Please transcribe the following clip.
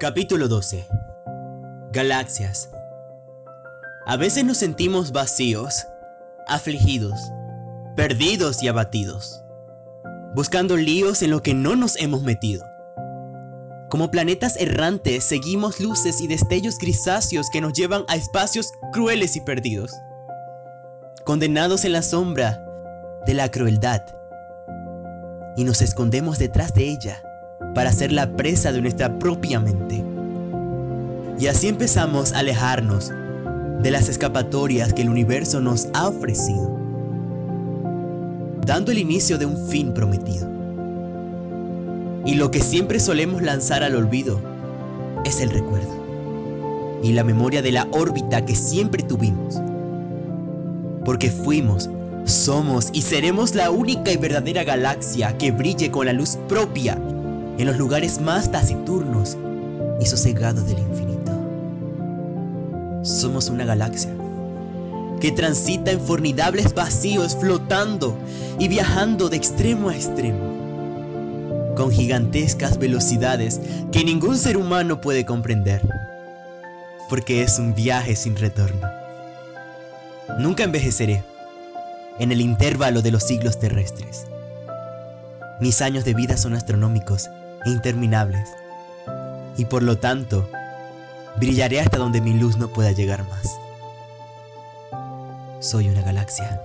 Capítulo 12 Galaxias A veces nos sentimos vacíos, afligidos, perdidos y abatidos, buscando líos en lo que no nos hemos metido. Como planetas errantes seguimos luces y destellos grisáceos que nos llevan a espacios crueles y perdidos, condenados en la sombra de la crueldad, y nos escondemos detrás de ella para ser la presa de nuestra propia mente. Y así empezamos a alejarnos de las escapatorias que el universo nos ha ofrecido, dando el inicio de un fin prometido. Y lo que siempre solemos lanzar al olvido es el recuerdo y la memoria de la órbita que siempre tuvimos. Porque fuimos, somos y seremos la única y verdadera galaxia que brille con la luz propia en los lugares más taciturnos y sosegados del infinito. Somos una galaxia que transita en formidables vacíos flotando y viajando de extremo a extremo, con gigantescas velocidades que ningún ser humano puede comprender, porque es un viaje sin retorno. Nunca envejeceré en el intervalo de los siglos terrestres. Mis años de vida son astronómicos e interminables, y por lo tanto, brillaré hasta donde mi luz no pueda llegar más. Soy una galaxia.